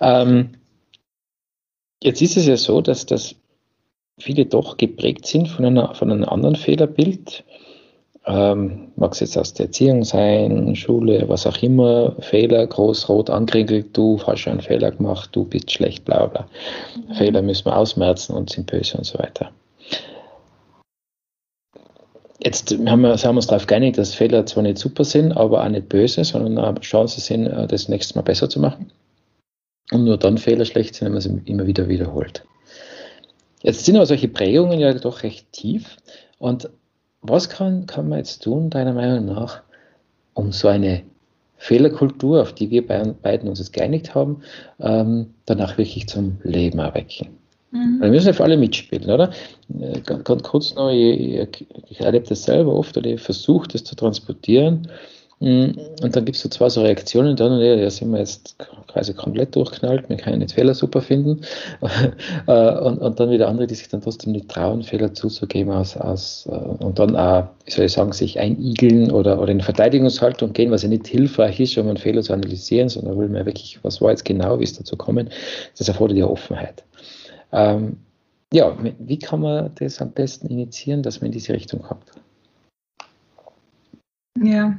Ähm, jetzt ist es ja so, dass, dass viele doch geprägt sind von, einer, von einem anderen Fehlerbild ähm, mag es jetzt aus der Erziehung sein, Schule, was auch immer, Fehler, groß, rot angekriegelt, du hast schon einen Fehler gemacht, du bist schlecht, bla bla. Mhm. Fehler müssen wir ausmerzen und sind böse und so weiter. Jetzt haben wir, haben wir uns darauf geeinigt, dass Fehler zwar nicht super sind, aber auch nicht böse, sondern eine Chance sind, äh, das nächste Mal besser zu machen. Und nur dann Fehler schlecht sind, wenn man sie immer wieder wiederholt. Jetzt sind aber solche Prägungen ja doch recht tief. Und was kann, kann man jetzt tun, deiner Meinung nach, um so eine Fehlerkultur, auf die wir beiden uns jetzt geeinigt haben, ähm, danach wirklich zum Leben erwecken? Mhm. Wir müssen ja für alle mitspielen, oder? Äh, ganz, ganz kurz noch, ich, ich erlebe das selber oft oder ich versuche das zu transportieren und dann gibt es so zwei so Reaktionen dann, ja, da sind wir jetzt quasi komplett durchknallt, wir können nicht Fehler super finden. Äh, und, und dann wieder andere, die sich dann trotzdem nicht trauen, Fehler zuzugeben aus, aus äh, und dann auch, wie soll ich sagen, sich einigeln oder, oder in Verteidigungshaltung gehen, was ja nicht hilfreich ist, um einen Fehler zu analysieren, sondern will man wirklich, was war jetzt genau, wie ist dazu kommen, das erfordert ja Offenheit. Ähm, ja, wie kann man das am besten initiieren, dass man in diese Richtung kommt? Ja,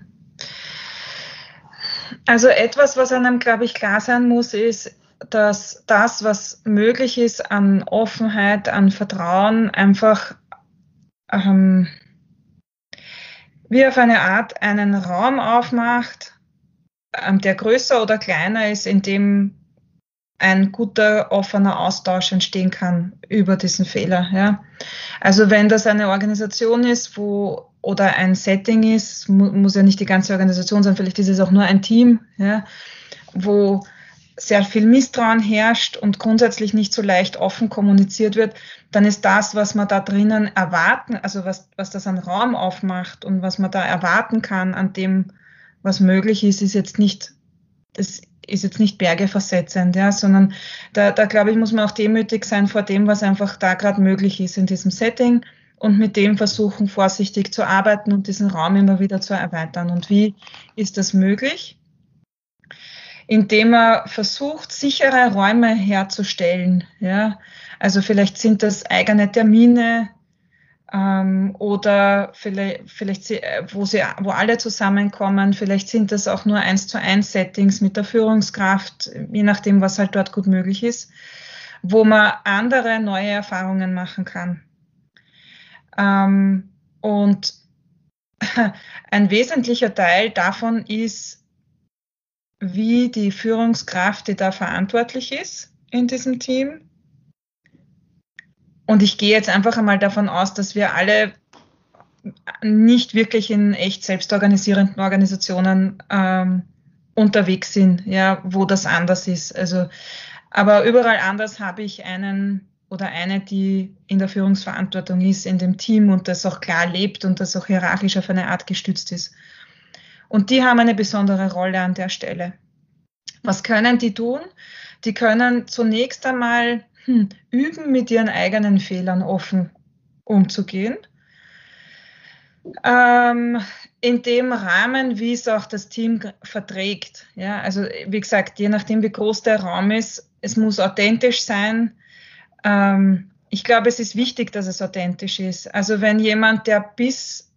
also etwas, was einem, glaube ich, klar sein muss, ist, dass das, was möglich ist an Offenheit, an Vertrauen, einfach ähm, wie auf eine Art einen Raum aufmacht, ähm, der größer oder kleiner ist, in dem ein guter, offener Austausch entstehen kann über diesen Fehler. Ja. Also wenn das eine Organisation ist, wo oder ein Setting ist, mu muss ja nicht die ganze Organisation sein, vielleicht ist es auch nur ein Team, ja, wo sehr viel Misstrauen herrscht und grundsätzlich nicht so leicht offen kommuniziert wird, dann ist das, was man da drinnen erwarten, also was, was das an Raum aufmacht und was man da erwarten kann an dem, was möglich ist, ist jetzt nicht, das ist jetzt nicht bergeversetzend, ja, sondern da, da glaube ich, muss man auch demütig sein vor dem, was einfach da gerade möglich ist in diesem Setting und mit dem versuchen, vorsichtig zu arbeiten und diesen Raum immer wieder zu erweitern. Und wie ist das möglich? Indem er versucht, sichere Räume herzustellen. Ja? Also vielleicht sind das eigene Termine ähm, oder vielleicht, vielleicht wo, sie, wo alle zusammenkommen. Vielleicht sind das auch nur eins zu eins Settings mit der Führungskraft, je nachdem, was halt dort gut möglich ist, wo man andere neue Erfahrungen machen kann. Ähm, und ein wesentlicher Teil davon ist, wie die Führungskraft, die da verantwortlich ist in diesem Team. Und ich gehe jetzt einfach einmal davon aus, dass wir alle nicht wirklich in echt selbstorganisierenden Organisationen ähm, unterwegs sind, ja, wo das anders ist. Also, aber überall anders habe ich einen oder eine, die in der Führungsverantwortung ist, in dem Team und das auch klar lebt und das auch hierarchisch auf eine Art gestützt ist. Und die haben eine besondere Rolle an der Stelle. Was können die tun? Die können zunächst einmal hm, üben, mit ihren eigenen Fehlern offen umzugehen. Ähm, in dem Rahmen, wie es auch das Team verträgt. Ja, also wie gesagt, je nachdem, wie groß der Raum ist, es muss authentisch sein, ähm, ich glaube, es ist wichtig, dass es authentisch ist. Also wenn jemand, der bis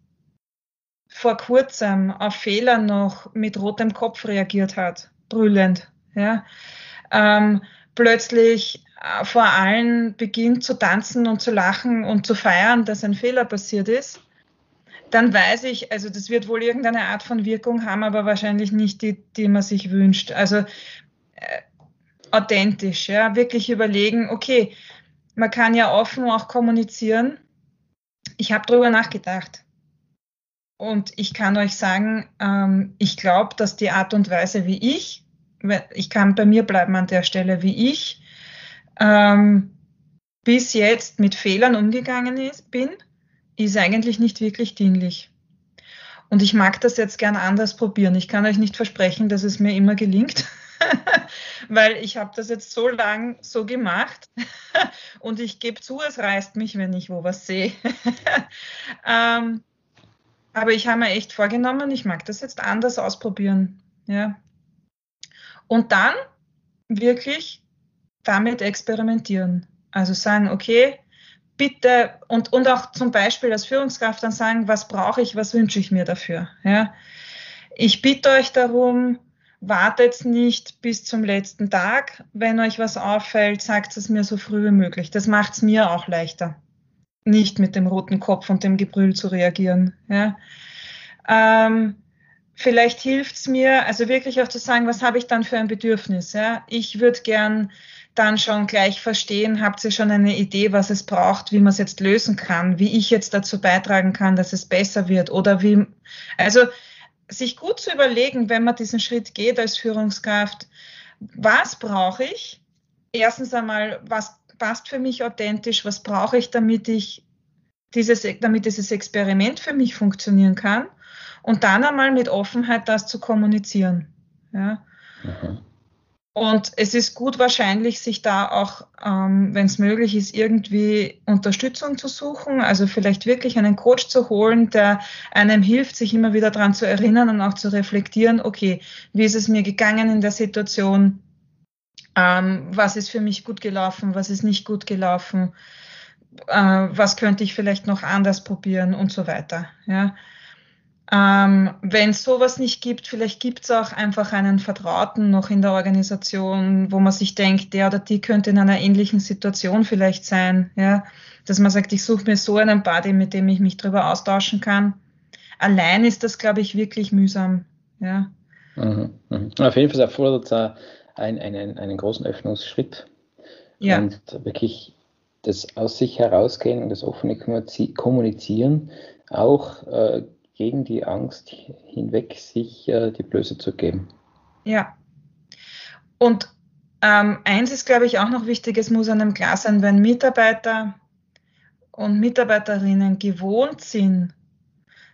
vor kurzem auf Fehler noch mit rotem Kopf reagiert hat, brüllend, ja, ähm, plötzlich äh, vor allen beginnt zu tanzen und zu lachen und zu feiern, dass ein Fehler passiert ist, dann weiß ich, also das wird wohl irgendeine Art von Wirkung haben, aber wahrscheinlich nicht die, die man sich wünscht. Also äh, authentisch, ja, wirklich überlegen, okay, man kann ja offen auch kommunizieren. Ich habe darüber nachgedacht. Und ich kann euch sagen, ähm, ich glaube, dass die Art und Weise, wie ich ich kann bei mir bleiben an der Stelle, wie ich ähm, bis jetzt mit Fehlern umgegangen ist, bin, ist eigentlich nicht wirklich dienlich. Und ich mag das jetzt gern anders probieren. Ich kann euch nicht versprechen, dass es mir immer gelingt, weil ich habe das jetzt so lang so gemacht und ich gebe zu, es reißt mich, wenn ich wo was sehe. ähm, aber ich habe mir echt vorgenommen, ich mag das jetzt anders ausprobieren. Ja. Und dann wirklich damit experimentieren. Also sagen, okay, bitte und, und auch zum Beispiel als Führungskraft dann sagen, was brauche ich, was wünsche ich mir dafür. Ja? Ich bitte euch darum, wartet nicht bis zum letzten Tag. Wenn euch was auffällt, sagt es mir so früh wie möglich. Das macht es mir auch leichter, nicht mit dem roten Kopf und dem Gebrüll zu reagieren. Ja? Ähm, vielleicht hilft es mir, also wirklich auch zu sagen, was habe ich dann für ein Bedürfnis. Ja? Ich würde gern dann schon gleich verstehen, habt ihr schon eine Idee, was es braucht, wie man es jetzt lösen kann, wie ich jetzt dazu beitragen kann, dass es besser wird oder wie, also sich gut zu überlegen, wenn man diesen Schritt geht als Führungskraft, was brauche ich? Erstens einmal, was passt für mich authentisch? Was brauche ich, damit ich dieses, damit dieses Experiment für mich funktionieren kann? Und dann einmal mit Offenheit das zu kommunizieren. Ja. Mhm. Und es ist gut wahrscheinlich, sich da auch, ähm, wenn es möglich ist, irgendwie Unterstützung zu suchen. Also vielleicht wirklich einen Coach zu holen, der einem hilft, sich immer wieder daran zu erinnern und auch zu reflektieren, okay, wie ist es mir gegangen in der Situation? Ähm, was ist für mich gut gelaufen? Was ist nicht gut gelaufen? Äh, was könnte ich vielleicht noch anders probieren und so weiter. Ja. Ähm, Wenn es sowas nicht gibt, vielleicht gibt es auch einfach einen Vertrauten noch in der Organisation, wo man sich denkt, der oder die könnte in einer ähnlichen Situation vielleicht sein. Ja? Dass man sagt, ich suche mir so einen Buddy, mit dem ich mich darüber austauschen kann. Allein ist das, glaube ich, wirklich mühsam. Ja? Mhm, mhm. Auf jeden Fall erfordert es einen, einen, einen großen Öffnungsschritt. Ja. Und wirklich das aus sich herausgehen und das offene Kommunizieren auch äh, gegen die Angst hinweg, sich äh, die Blöße zu geben. Ja. Und ähm, eins ist, glaube ich, auch noch wichtig, es muss einem klar sein, wenn Mitarbeiter und Mitarbeiterinnen gewohnt sind,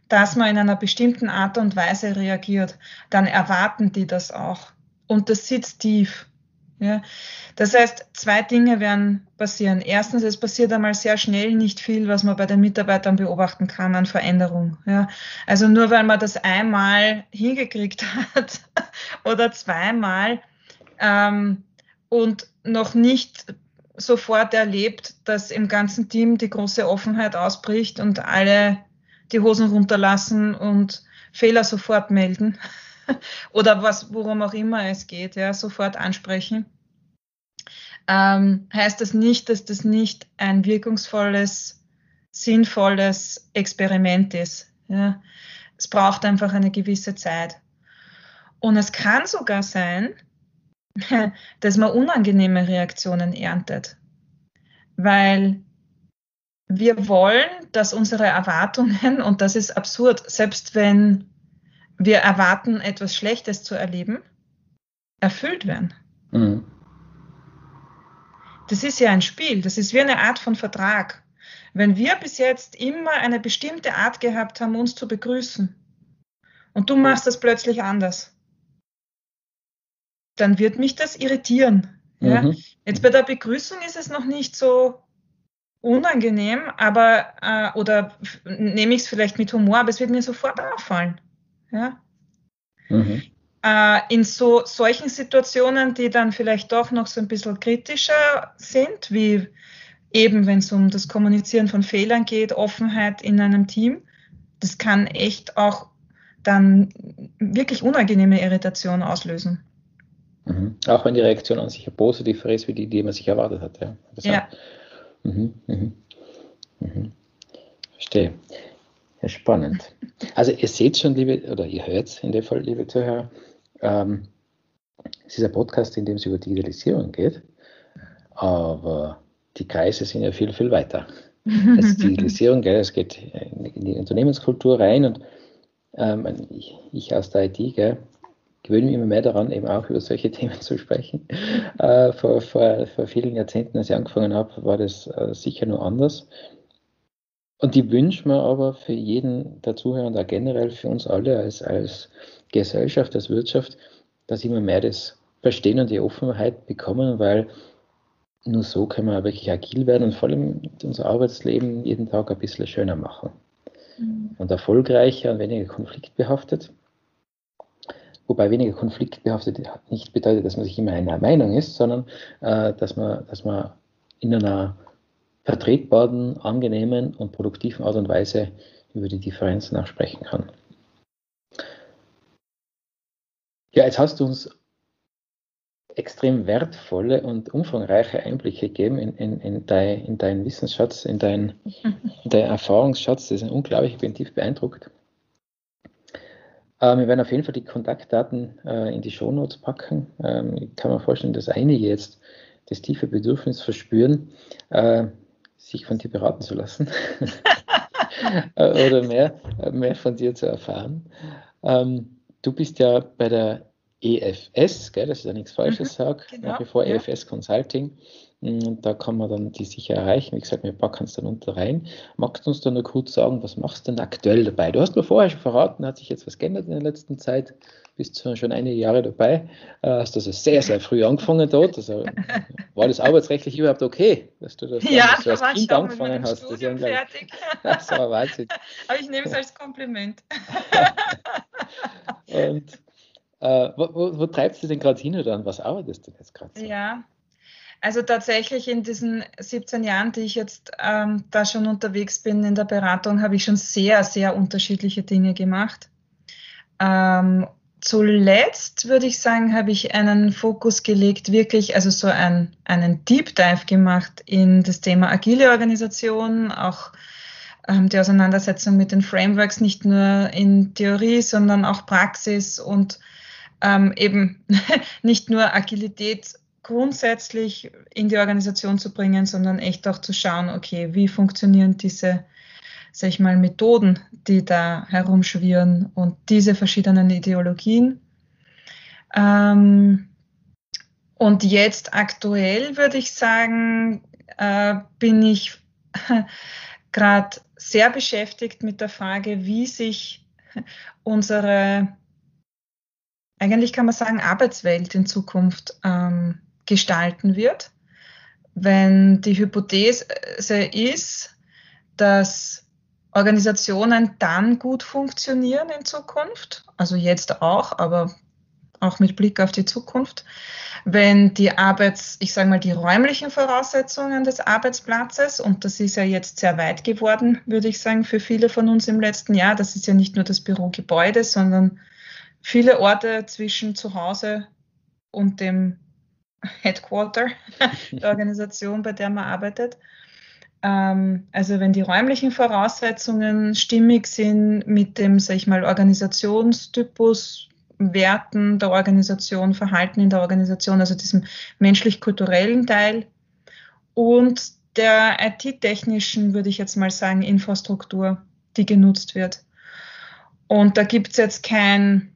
dass man in einer bestimmten Art und Weise reagiert, dann erwarten die das auch. Und das sitzt tief. Ja. Das heißt, zwei Dinge werden passieren. Erstens, es passiert einmal sehr schnell nicht viel, was man bei den Mitarbeitern beobachten kann an Veränderung. Ja. Also nur weil man das einmal hingekriegt hat oder zweimal ähm, und noch nicht sofort erlebt, dass im ganzen Team die große Offenheit ausbricht und alle die Hosen runterlassen und Fehler sofort melden oder was, worum auch immer es geht, ja, sofort ansprechen, ähm, heißt das nicht, dass das nicht ein wirkungsvolles, sinnvolles Experiment ist. Ja. Es braucht einfach eine gewisse Zeit. Und es kann sogar sein, dass man unangenehme Reaktionen erntet, weil wir wollen, dass unsere Erwartungen, und das ist absurd, selbst wenn wir erwarten, etwas Schlechtes zu erleben, erfüllt werden. Mhm. Das ist ja ein Spiel, das ist wie eine Art von Vertrag. Wenn wir bis jetzt immer eine bestimmte Art gehabt haben, uns zu begrüßen, und du machst das plötzlich anders, dann wird mich das irritieren. Ja? Mhm. Jetzt bei der Begrüßung ist es noch nicht so unangenehm, aber äh, oder nehme ich es vielleicht mit Humor, aber es wird mir sofort auffallen. Ja? Mhm. Äh, in so solchen Situationen, die dann vielleicht doch noch so ein bisschen kritischer sind, wie eben wenn es um das Kommunizieren von Fehlern geht, Offenheit in einem Team, das kann echt auch dann wirklich unangenehme Irritation auslösen. Mhm. Auch wenn die Reaktion an sich positiver ist, wie die, die man sich erwartet hat. Ja. ja. Mhm. Mhm. mhm. Verstehe. Ja, spannend. Also ihr seht schon, liebe, oder ihr hört in dem Fall, liebe Zuhörer, ähm, es ist ein Podcast, in dem es über Digitalisierung geht, aber die Kreise sind ja viel, viel weiter. Es ist Digitalisierung, gell, es geht in die Unternehmenskultur rein und ähm, ich, ich, aus der IT, gell, gewöhne mich immer mehr daran, eben auch über solche Themen zu sprechen. Äh, vor, vor, vor vielen Jahrzehnten, als ich angefangen habe, war das äh, sicher nur anders. Und die wünsche mir aber für jeden der Zuhörer und auch generell für uns alle als, als Gesellschaft, als Wirtschaft, dass immer mehr das Verstehen und die Offenheit bekommen, weil nur so können wir wirklich agil werden und vor allem unser Arbeitsleben jeden Tag ein bisschen schöner machen. Mhm. Und erfolgreicher und weniger konfliktbehaftet. Wobei weniger konfliktbehaftet nicht bedeutet, dass man sich immer einer Meinung ist, sondern äh, dass, man, dass man in einer vertretbaren, angenehmen und produktiven Art und Weise über die Differenzen auch sprechen kann. Ja, jetzt hast du uns extrem wertvolle und umfangreiche Einblicke gegeben in, in, in, dein, in deinen Wissensschatz, in deinen dein Erfahrungsschatz. Das ist unglaublich, ich bin tief beeindruckt. Äh, wir werden auf jeden Fall die Kontaktdaten äh, in die Shownotes packen. Ähm, ich kann mir vorstellen, dass einige jetzt das tiefe Bedürfnis verspüren, äh, sich von dir beraten zu lassen oder mehr, mehr von dir zu erfahren. Ähm, du bist ja bei der EFS, gell, dass ich da nichts Falsches mhm, sage, genau, nach wie vor ja. EFS Consulting. Und mm, da kann man dann die sicher erreichen. Wie gesagt, wir packen es dann unter rein. Magst du uns dann noch kurz sagen, was machst du denn aktuell dabei? Du hast mir vorher schon verraten, hat sich jetzt was geändert in der letzten Zeit. Bist zwar schon einige Jahre dabei, äh, hast also sehr, sehr früh angefangen dort. Also war das arbeitsrechtlich überhaupt okay, dass du das ja, so als Kind angefangen hast? Das, ja fertig. das war Wahnsinn. Aber ich nehme es als Kompliment. Und äh, wo, wo, wo, treibst du denn gerade hin oder an was arbeitest du jetzt gerade? So? Ja, also tatsächlich in diesen 17 Jahren, die ich jetzt ähm, da schon unterwegs bin in der Beratung, habe ich schon sehr, sehr unterschiedliche Dinge gemacht. Ähm, zuletzt würde ich sagen, habe ich einen Fokus gelegt, wirklich, also so ein, einen Deep Dive gemacht in das Thema agile Organisation, auch ähm, die Auseinandersetzung mit den Frameworks, nicht nur in Theorie, sondern auch Praxis und ähm, eben nicht nur Agilität grundsätzlich in die Organisation zu bringen, sondern echt auch zu schauen, okay, wie funktionieren diese, sag ich mal, Methoden, die da herumschwirren und diese verschiedenen Ideologien. Ähm, und jetzt aktuell würde ich sagen, äh, bin ich gerade sehr beschäftigt mit der Frage, wie sich unsere eigentlich kann man sagen, Arbeitswelt in Zukunft ähm, gestalten wird. Wenn die Hypothese ist, dass Organisationen dann gut funktionieren in Zukunft, also jetzt auch, aber auch mit Blick auf die Zukunft, wenn die Arbeits, ich sage mal, die räumlichen Voraussetzungen des Arbeitsplatzes, und das ist ja jetzt sehr weit geworden, würde ich sagen, für viele von uns im letzten Jahr, das ist ja nicht nur das Bürogebäude, sondern viele Orte zwischen zu Hause und dem Headquarter der Organisation, bei der man arbeitet. Ähm, also wenn die räumlichen Voraussetzungen stimmig sind mit dem, sag ich mal, Organisationstypus, Werten der Organisation, Verhalten in der Organisation, also diesem menschlich-kulturellen Teil und der IT-technischen, würde ich jetzt mal sagen, Infrastruktur, die genutzt wird. Und da gibt es jetzt kein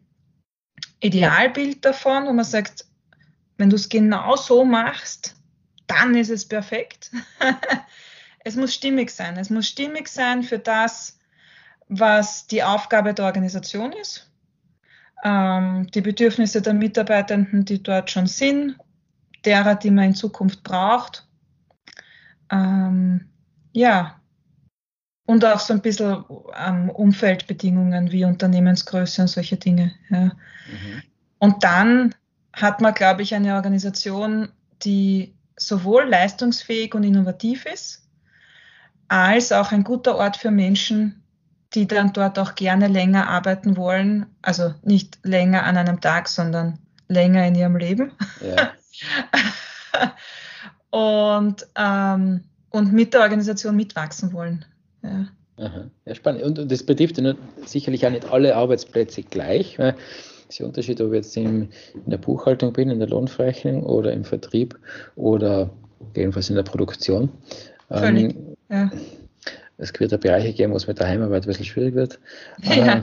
Idealbild davon, wo man sagt, wenn du es genau so machst, dann ist es perfekt. es muss stimmig sein. Es muss stimmig sein für das, was die Aufgabe der Organisation ist, ähm, die Bedürfnisse der Mitarbeitenden, die dort schon sind, derer, die man in Zukunft braucht. Ähm, ja, und auch so ein bisschen ähm, Umfeldbedingungen wie Unternehmensgröße und solche Dinge. Ja. Mhm. Und dann hat man, glaube ich, eine Organisation, die sowohl leistungsfähig und innovativ ist, als auch ein guter Ort für Menschen, die dann dort auch gerne länger arbeiten wollen. Also nicht länger an einem Tag, sondern länger in ihrem Leben. Ja. und, ähm, und mit der Organisation mitwachsen wollen. Ja. Aha. ja, spannend. Und, und das betrifft sicherlich auch nicht alle Arbeitsplätze gleich. Weil ist der Unterschied, ob ich jetzt in, in der Buchhaltung bin, in der Lohnverrechnung oder im Vertrieb oder jedenfalls in der Produktion. Völlig, ähm, ja. es wird Bereiche geben, wo es mit der Heimarbeit ein bisschen schwierig wird. Ja.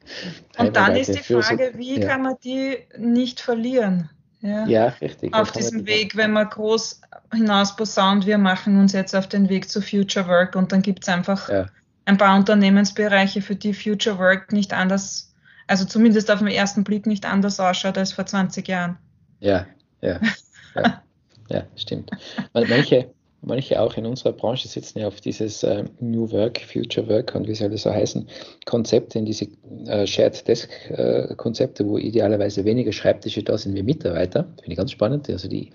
Und dann ist die Frage, wie ja. kann man die nicht verlieren? Ja, ja richtig. Auf diesem Weg, wenn man groß hinaus posaunt, wir machen uns jetzt auf den Weg zu Future Work und dann gibt es einfach ein paar Unternehmensbereiche, für die Future Work nicht anders, also zumindest auf den ersten Blick nicht anders ausschaut als vor 20 Jahren. Ja, ja. ja, ja stimmt. Manche, manche auch in unserer Branche sitzen ja auf dieses äh, New Work, Future Work und wie soll das so heißen, Konzepte, in diese äh, Shared Desk äh, Konzepte, wo idealerweise weniger Schreibtische da sind wie Mitarbeiter. Finde ich ganz spannend. Also die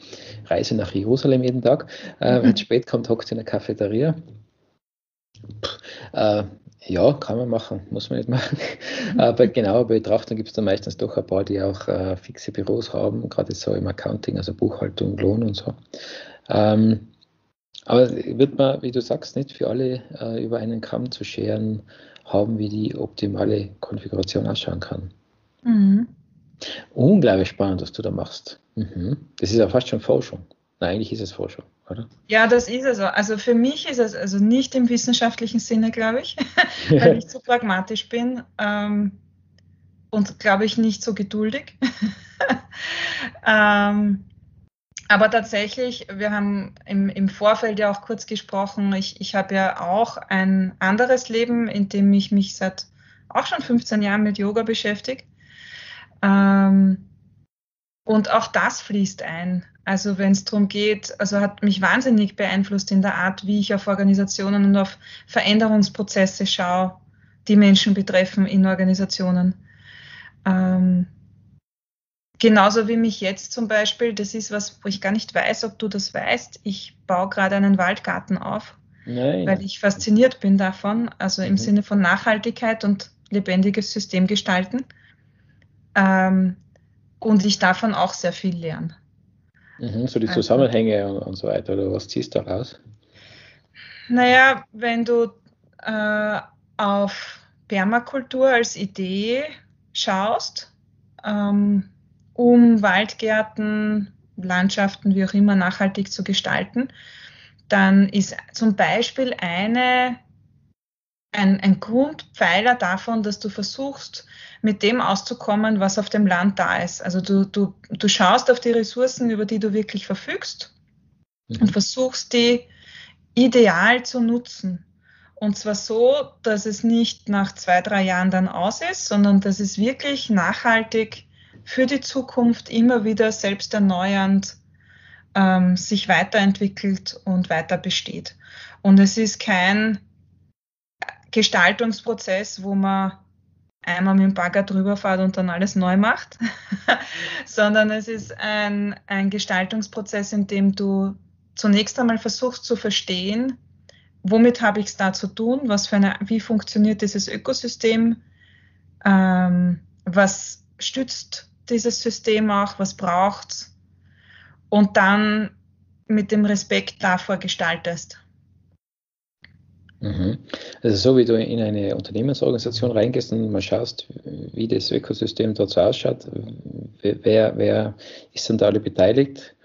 Reise nach Jerusalem jeden Tag. Äh, mhm. Wenn es spät kommt, hockt in der Cafeteria. Äh, ja, kann man machen, muss man nicht machen. Aber genauer Betrachtung gibt es dann meistens doch ein paar, die auch äh, fixe Büros haben, gerade so im Accounting, also Buchhaltung, Lohn und so. Ähm, aber wird man, wie du sagst, nicht für alle äh, über einen Kamm zu scheren haben, wie die optimale Konfiguration ausschauen kann. Mhm. Unglaublich spannend, was du da machst. Mhm. Das ist ja fast schon Forschung. Nein, eigentlich ist es Forschung, oder? Ja, das ist es. Also für mich ist es also nicht im wissenschaftlichen Sinne, glaube ich, weil ich zu pragmatisch bin ähm, und glaube ich nicht so geduldig. ähm, aber tatsächlich, wir haben im, im Vorfeld ja auch kurz gesprochen, ich, ich habe ja auch ein anderes Leben, in dem ich mich seit auch schon 15 Jahren mit Yoga beschäftige. Ähm, und auch das fließt ein. Also wenn es darum geht, also hat mich wahnsinnig beeinflusst in der Art, wie ich auf Organisationen und auf Veränderungsprozesse schaue, die Menschen betreffen in Organisationen. Ähm, Genauso wie mich jetzt zum Beispiel, das ist was, wo ich gar nicht weiß, ob du das weißt. Ich baue gerade einen Waldgarten auf, Nein. weil ich fasziniert bin davon, also im mhm. Sinne von Nachhaltigkeit und lebendiges System gestalten. Ähm, und ich davon auch sehr viel lerne. Mhm, so die also Zusammenhänge also, und, und, so weiter, oder was ziehst du raus? Naja, wenn du äh, auf Permakultur als Idee schaust, ähm, um Waldgärten, Landschaften, wie auch immer, nachhaltig zu gestalten, dann ist zum Beispiel eine, ein, ein Grundpfeiler davon, dass du versuchst, mit dem auszukommen, was auf dem Land da ist. Also du, du, du schaust auf die Ressourcen, über die du wirklich verfügst mhm. und versuchst, die ideal zu nutzen. Und zwar so, dass es nicht nach zwei, drei Jahren dann aus ist, sondern dass es wirklich nachhaltig für die Zukunft immer wieder selbst erneuernd ähm, sich weiterentwickelt und weiter besteht. Und es ist kein Gestaltungsprozess, wo man einmal mit dem Bagger drüber fährt und dann alles neu macht, sondern es ist ein, ein Gestaltungsprozess, in dem du zunächst einmal versuchst zu verstehen, womit habe ich es da zu tun, was für eine, wie funktioniert dieses Ökosystem, ähm, was stützt dieses System auch, was braucht und dann mit dem Respekt davor gestaltest. Mhm. Also so wie du in eine Unternehmensorganisation reingehst und mal schaust, wie das Ökosystem dort so ausschaut, wer, wer ist denn da alle beteiligt,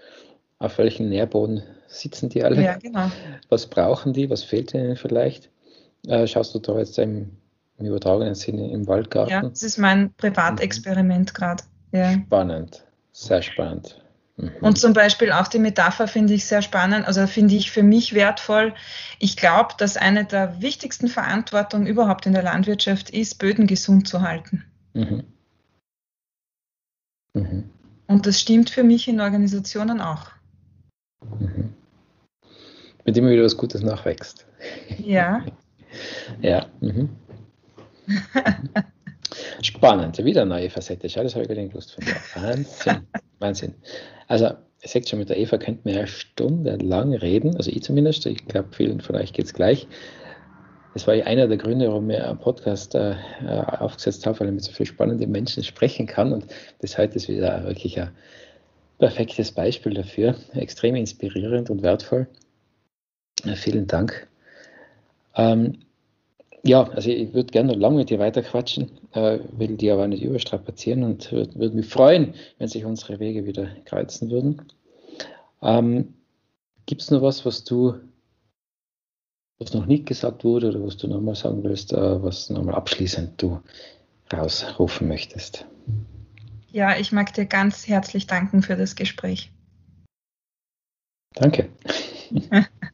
auf welchen Nährboden sitzen die alle, ja, genau. was brauchen die, was fehlt ihnen vielleicht, äh, schaust du da jetzt im, im übertragenen Sinne im Waldgarten? Ja, das ist mein Privatexperiment mhm. gerade. Ja. Spannend, sehr spannend. Mhm. Und zum Beispiel auch die Metapher finde ich sehr spannend, also finde ich für mich wertvoll. Ich glaube, dass eine der wichtigsten Verantwortungen überhaupt in der Landwirtschaft ist, Böden gesund zu halten. Mhm. Mhm. Und das stimmt für mich in Organisationen auch. Mhm. Mit immer wieder was Gutes nachwächst. Ja. ja. Mhm. Spannend, wieder eine neue Facette. Schau, das habe ich gar nicht gewusst von dir. Wahnsinn, Wahnsinn. Also, ihr seht schon, mit der Eva könnten wir ja stundenlang reden, also ich zumindest, ich glaube, vielen von euch geht es gleich. Das war ja einer der Gründe, warum ich einen Podcast äh, aufgesetzt habe, weil ich mit so vielen spannenden Menschen sprechen kann. Und das heute ist wieder wirklich ein perfektes Beispiel dafür. Extrem inspirierend und wertvoll. Äh, vielen Dank. Ähm, ja, also ich würde gerne noch lange mit dir weiter quatschen, äh, will die aber nicht überstrapazieren und würde würd mich freuen, wenn sich unsere Wege wieder kreuzen würden. Ähm, Gibt es noch was, was du was noch nicht gesagt wurde oder was du nochmal sagen willst, äh, was nochmal abschließend du rausrufen möchtest. Ja, ich mag dir ganz herzlich danken für das Gespräch. Danke.